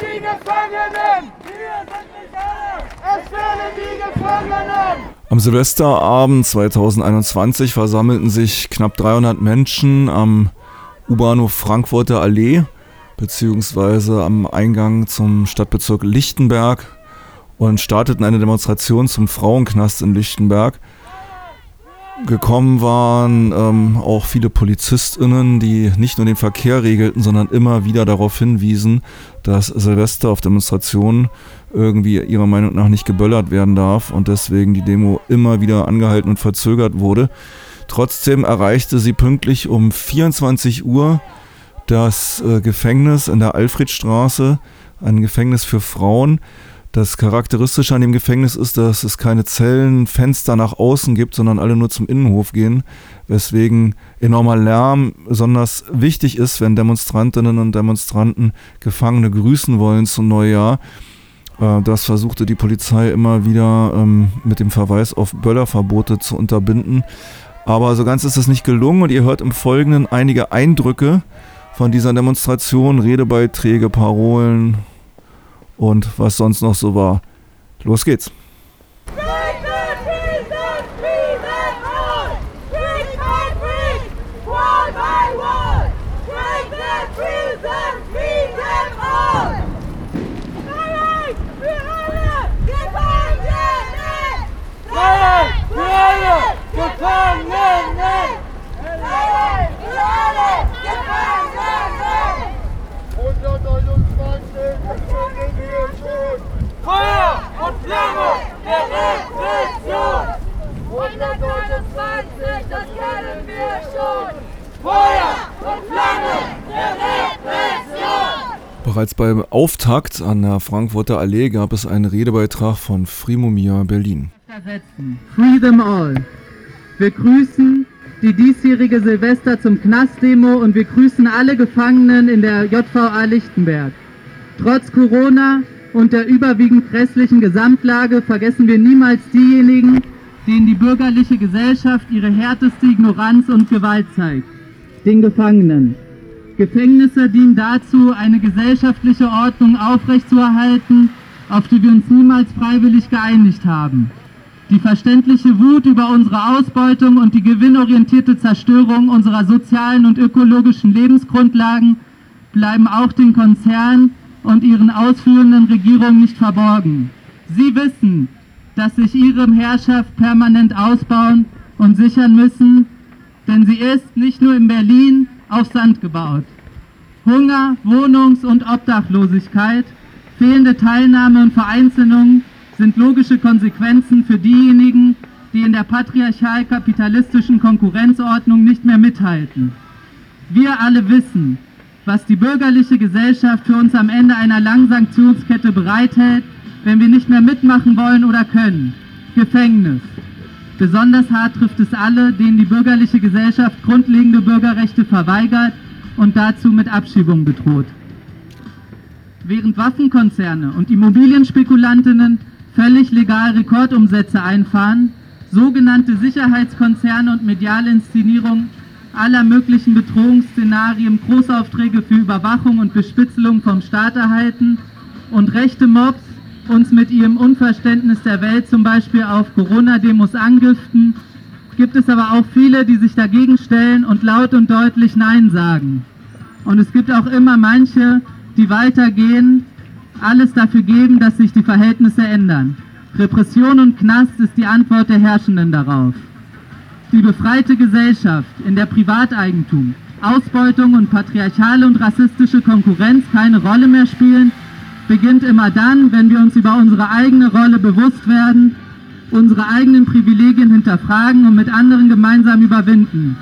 die Gefangenen! Wir sind nicht alle! Es die Gefangenen! Am Silvesterabend 2021 versammelten sich knapp 300 Menschen am U-Bahnhof Frankfurter Allee beziehungsweise am Eingang zum Stadtbezirk Lichtenberg und starteten eine Demonstration zum Frauenknast in Lichtenberg. Gekommen waren ähm, auch viele PolizistInnen, die nicht nur den Verkehr regelten, sondern immer wieder darauf hinwiesen, dass Silvester auf Demonstrationen irgendwie ihrer Meinung nach nicht geböllert werden darf und deswegen die Demo immer wieder angehalten und verzögert wurde. Trotzdem erreichte sie pünktlich um 24 Uhr das äh, Gefängnis in der Alfredstraße, ein Gefängnis für Frauen. Das Charakteristische an dem Gefängnis ist, dass es keine Zellen, Fenster nach außen gibt, sondern alle nur zum Innenhof gehen, weswegen enormer Lärm besonders wichtig ist, wenn Demonstrantinnen und Demonstranten Gefangene grüßen wollen zum Neujahr. Äh, das versuchte die Polizei immer wieder ähm, mit dem Verweis auf Böllerverbote zu unterbinden. Aber so ganz ist es nicht gelungen und ihr hört im Folgenden einige Eindrücke von dieser Demonstration, Redebeiträge, Parolen und was sonst noch so war. Los geht's. Gefangene! Für alle Gefangene! 129 Gefangene wir schon! Feuer und Flamme der Repression! 129, das kennen wir schon! Feuer und Flamme der Repression! Bereits beim Auftakt an der Frankfurter Allee gab es einen Redebeitrag von Frimomia Berlin. Free them all. Wir grüßen die diesjährige Silvester zum Knastdemo und wir grüßen alle Gefangenen in der JVA Lichtenberg. Trotz Corona und der überwiegend grässlichen Gesamtlage vergessen wir niemals diejenigen, denen die bürgerliche Gesellschaft ihre härteste Ignoranz und Gewalt zeigt. Den Gefangenen. Gefängnisse dienen dazu, eine gesellschaftliche Ordnung aufrechtzuerhalten, auf die wir uns niemals freiwillig geeinigt haben. Die verständliche Wut über unsere Ausbeutung und die gewinnorientierte Zerstörung unserer sozialen und ökologischen Lebensgrundlagen bleiben auch den Konzernen und ihren ausführenden Regierungen nicht verborgen. Sie wissen, dass sich ihre Herrschaft permanent ausbauen und sichern müssen, denn sie ist nicht nur in Berlin auf Sand gebaut. Hunger, Wohnungs- und Obdachlosigkeit, fehlende Teilnahme und Vereinzelung sind logische Konsequenzen für diejenigen, die in der patriarchal-kapitalistischen Konkurrenzordnung nicht mehr mithalten. Wir alle wissen, was die bürgerliche Gesellschaft für uns am Ende einer langen Sanktionskette bereithält, wenn wir nicht mehr mitmachen wollen oder können. Gefängnis. Besonders hart trifft es alle, denen die bürgerliche Gesellschaft grundlegende Bürgerrechte verweigert und dazu mit Abschiebung bedroht. Während Waffenkonzerne und Immobilienspekulantinnen völlig legal Rekordumsätze einfahren, sogenannte Sicherheitskonzerne und mediale Inszenierung aller möglichen Bedrohungsszenarien Großaufträge für Überwachung und Bespitzelung vom Staat erhalten und rechte Mobs uns mit ihrem Unverständnis der Welt zum Beispiel auf Corona-Demos angiften, gibt es aber auch viele, die sich dagegen stellen und laut und deutlich Nein sagen. Und es gibt auch immer manche, die weitergehen, alles dafür geben, dass sich die Verhältnisse ändern. Repression und Knast ist die Antwort der Herrschenden darauf. Die befreite Gesellschaft, in der Privateigentum, Ausbeutung und patriarchale und rassistische Konkurrenz keine Rolle mehr spielen, beginnt immer dann, wenn wir uns über unsere eigene Rolle bewusst werden, unsere eigenen Privilegien hinterfragen und mit anderen gemeinsam überwinden.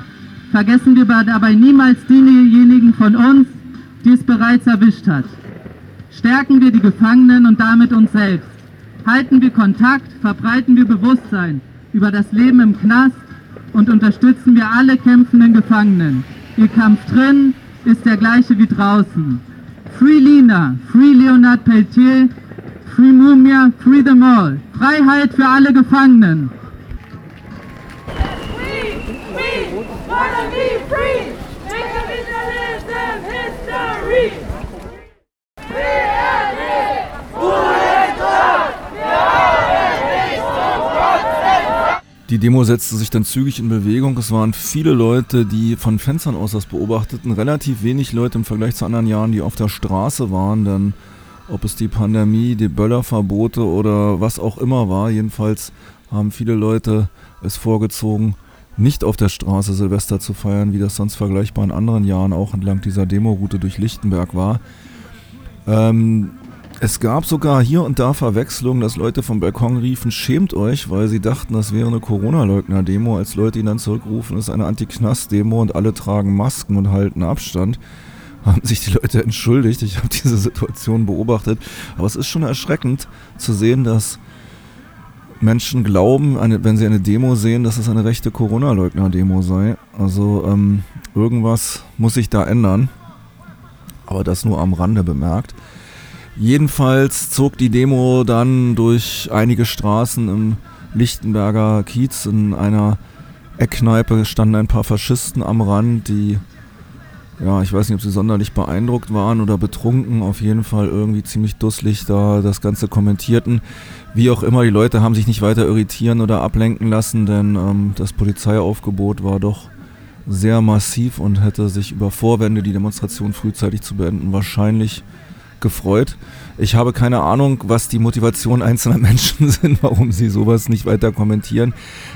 Vergessen wir dabei niemals diejenigen von uns, die es bereits erwischt hat. Stärken wir die Gefangenen und damit uns selbst. Halten wir Kontakt, verbreiten wir Bewusstsein über das Leben im Knast und unterstützen wir alle kämpfenden Gefangenen. Ihr Kampf drin ist der gleiche wie draußen. Free Lina, Free Leonard Peltier, Free Mumia, Free them all. Freiheit für alle Gefangenen. Die Demo setzte sich dann zügig in Bewegung. Es waren viele Leute, die von Fenstern aus das beobachteten. Relativ wenig Leute im Vergleich zu anderen Jahren, die auf der Straße waren. Denn ob es die Pandemie, die Böllerverbote oder was auch immer war, jedenfalls haben viele Leute es vorgezogen, nicht auf der Straße Silvester zu feiern, wie das sonst vergleichbar in anderen Jahren auch entlang dieser Demoroute durch Lichtenberg war. Ähm, es gab sogar hier und da Verwechslungen, dass Leute vom Balkon riefen, schämt euch, weil sie dachten, das wäre eine Corona-Leugner-Demo, als Leute ihn dann zurückrufen, es ist eine Anti-Knast-Demo und alle tragen Masken und halten Abstand. Haben sich die Leute entschuldigt, ich habe diese Situation beobachtet. Aber es ist schon erschreckend zu sehen, dass Menschen glauben, eine, wenn sie eine Demo sehen, dass es eine rechte Corona-Leugner-Demo sei. Also ähm, irgendwas muss sich da ändern. Aber das nur am Rande bemerkt. Jedenfalls zog die Demo dann durch einige Straßen im Lichtenberger Kiez. In einer Eckkneipe standen ein paar Faschisten am Rand, die, ja, ich weiß nicht, ob sie sonderlich beeindruckt waren oder betrunken, auf jeden Fall irgendwie ziemlich dusselig da das Ganze kommentierten. Wie auch immer, die Leute haben sich nicht weiter irritieren oder ablenken lassen, denn ähm, das Polizeiaufgebot war doch sehr massiv und hätte sich über Vorwände, die Demonstration frühzeitig zu beenden, wahrscheinlich gefreut. Ich habe keine Ahnung, was die Motivation einzelner Menschen sind, warum sie sowas nicht weiter kommentieren.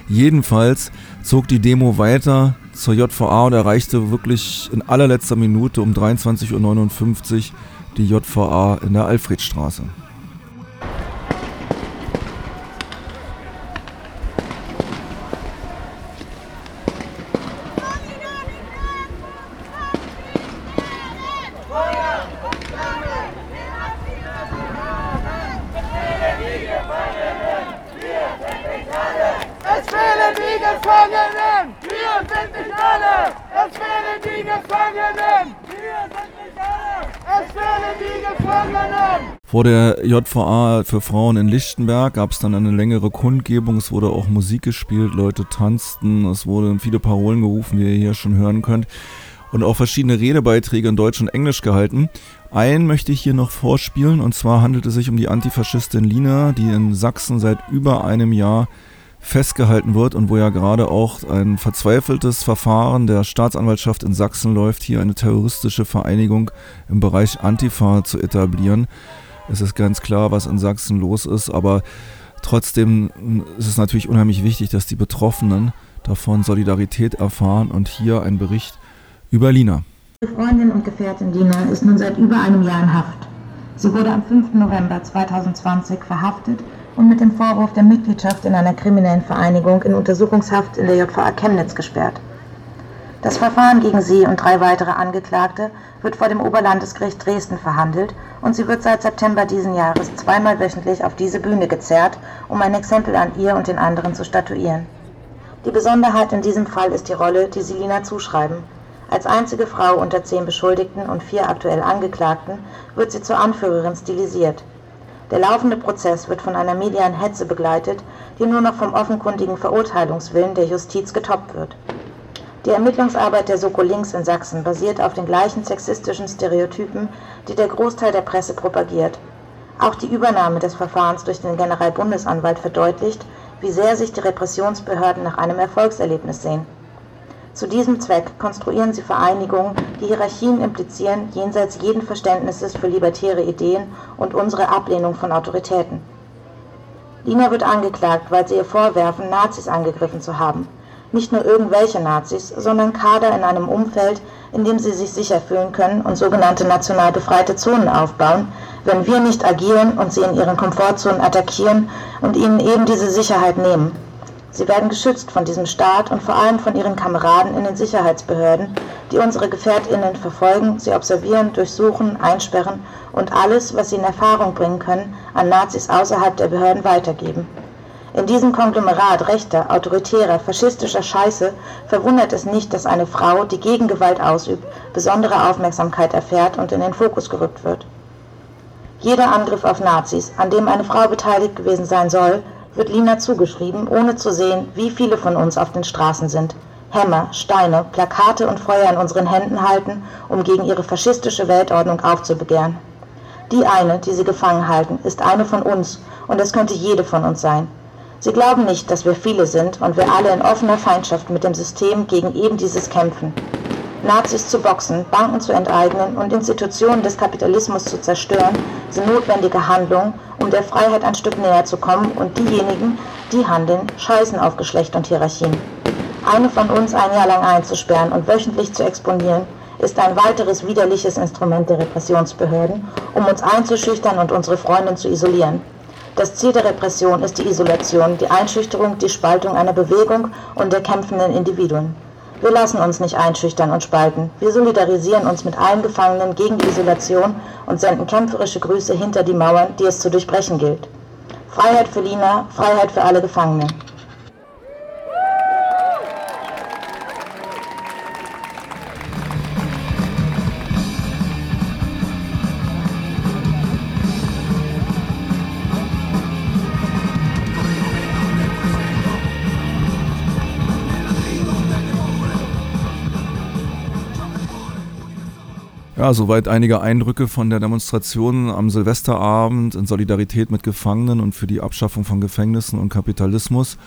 Jedenfalls zog die Demo weiter zur JVA und erreichte wirklich in allerletzter Minute um 23.59 Uhr die JVA in der Alfredstraße. Vor der JVA für Frauen in Lichtenberg gab es dann eine längere Kundgebung. Es wurde auch Musik gespielt, Leute tanzten, es wurden viele Parolen gerufen, wie ihr hier schon hören könnt. Und auch verschiedene Redebeiträge in Deutsch und Englisch gehalten. Einen möchte ich hier noch vorspielen, und zwar handelt es sich um die Antifaschistin Lina, die in Sachsen seit über einem Jahr festgehalten wird und wo ja gerade auch ein verzweifeltes Verfahren der Staatsanwaltschaft in Sachsen läuft, hier eine terroristische Vereinigung im Bereich Antifa zu etablieren. Es ist ganz klar, was in Sachsen los ist, aber trotzdem ist es natürlich unheimlich wichtig, dass die Betroffenen davon Solidarität erfahren und hier ein Bericht über Lina. Freundin und Gefährtin Lina ist nun seit über einem Jahr in Haft. Sie wurde am 5. November 2020 verhaftet und mit dem Vorwurf der Mitgliedschaft in einer kriminellen Vereinigung in Untersuchungshaft in der JVA Chemnitz gesperrt. Das Verfahren gegen sie und drei weitere Angeklagte wird vor dem Oberlandesgericht Dresden verhandelt und sie wird seit September diesen Jahres zweimal wöchentlich auf diese Bühne gezerrt, um ein Exempel an ihr und den anderen zu statuieren. Die Besonderheit in diesem Fall ist die Rolle, die sie Lina zuschreiben. Als einzige Frau unter zehn Beschuldigten und vier aktuell Angeklagten wird sie zur Anführerin stilisiert. Der laufende Prozess wird von einer medialen Hetze begleitet, die nur noch vom offenkundigen Verurteilungswillen der Justiz getoppt wird. Die Ermittlungsarbeit der Soko Links in Sachsen basiert auf den gleichen sexistischen Stereotypen, die der Großteil der Presse propagiert. Auch die Übernahme des Verfahrens durch den Generalbundesanwalt verdeutlicht, wie sehr sich die Repressionsbehörden nach einem Erfolgserlebnis sehen. Zu diesem Zweck konstruieren sie Vereinigungen, die Hierarchien implizieren, jenseits jeden Verständnisses für libertäre Ideen und unsere Ablehnung von Autoritäten. Lina wird angeklagt, weil sie ihr vorwerfen, Nazis angegriffen zu haben nicht nur irgendwelche Nazis, sondern Kader in einem Umfeld, in dem sie sich sicher fühlen können und sogenannte national befreite Zonen aufbauen, wenn wir nicht agieren und sie in ihren Komfortzonen attackieren und ihnen eben diese Sicherheit nehmen. Sie werden geschützt von diesem Staat und vor allem von ihren Kameraden in den Sicherheitsbehörden, die unsere Gefährtinnen verfolgen, sie observieren, durchsuchen, einsperren und alles, was sie in Erfahrung bringen können, an Nazis außerhalb der Behörden weitergeben. In diesem Konglomerat rechter, autoritärer, faschistischer Scheiße verwundert es nicht, dass eine Frau, die Gegengewalt ausübt, besondere Aufmerksamkeit erfährt und in den Fokus gerückt wird. Jeder Angriff auf Nazis, an dem eine Frau beteiligt gewesen sein soll, wird Lina zugeschrieben, ohne zu sehen, wie viele von uns auf den Straßen sind. Hämmer, Steine, Plakate und Feuer in unseren Händen halten, um gegen ihre faschistische Weltordnung aufzubegehren. Die eine, die sie gefangen halten, ist eine von uns, und es könnte jede von uns sein. Sie glauben nicht, dass wir viele sind und wir alle in offener Feindschaft mit dem System gegen eben dieses kämpfen. Nazis zu boxen, Banken zu enteignen und Institutionen des Kapitalismus zu zerstören, sind notwendige Handlungen, um der Freiheit ein Stück näher zu kommen und diejenigen, die handeln, scheißen auf Geschlecht und Hierarchien. Eine von uns ein Jahr lang einzusperren und wöchentlich zu exponieren, ist ein weiteres widerliches Instrument der Repressionsbehörden, um uns einzuschüchtern und unsere Freundin zu isolieren. Das Ziel der Repression ist die Isolation, die Einschüchterung, die Spaltung einer Bewegung und der kämpfenden Individuen. Wir lassen uns nicht einschüchtern und spalten. Wir solidarisieren uns mit allen Gefangenen gegen die Isolation und senden kämpferische Grüße hinter die Mauern, die es zu durchbrechen gilt. Freiheit für Lina, Freiheit für alle Gefangenen. Ja, soweit einige Eindrücke von der Demonstration am Silvesterabend in Solidarität mit Gefangenen und für die Abschaffung von Gefängnissen und Kapitalismus.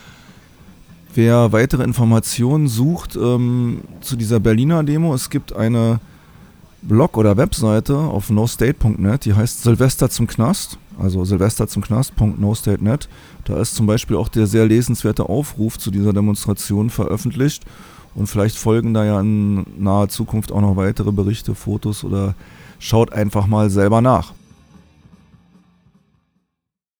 Wer weitere Informationen sucht ähm, zu dieser Berliner Demo, es gibt eine Blog- oder Webseite auf nostate.net, die heißt Silvester zum Knast, also silvester zum Knast.nostate.net. Da ist zum Beispiel auch der sehr lesenswerte Aufruf zu dieser Demonstration veröffentlicht. Und vielleicht folgen da ja in naher Zukunft auch noch weitere Berichte, Fotos oder schaut einfach mal selber nach.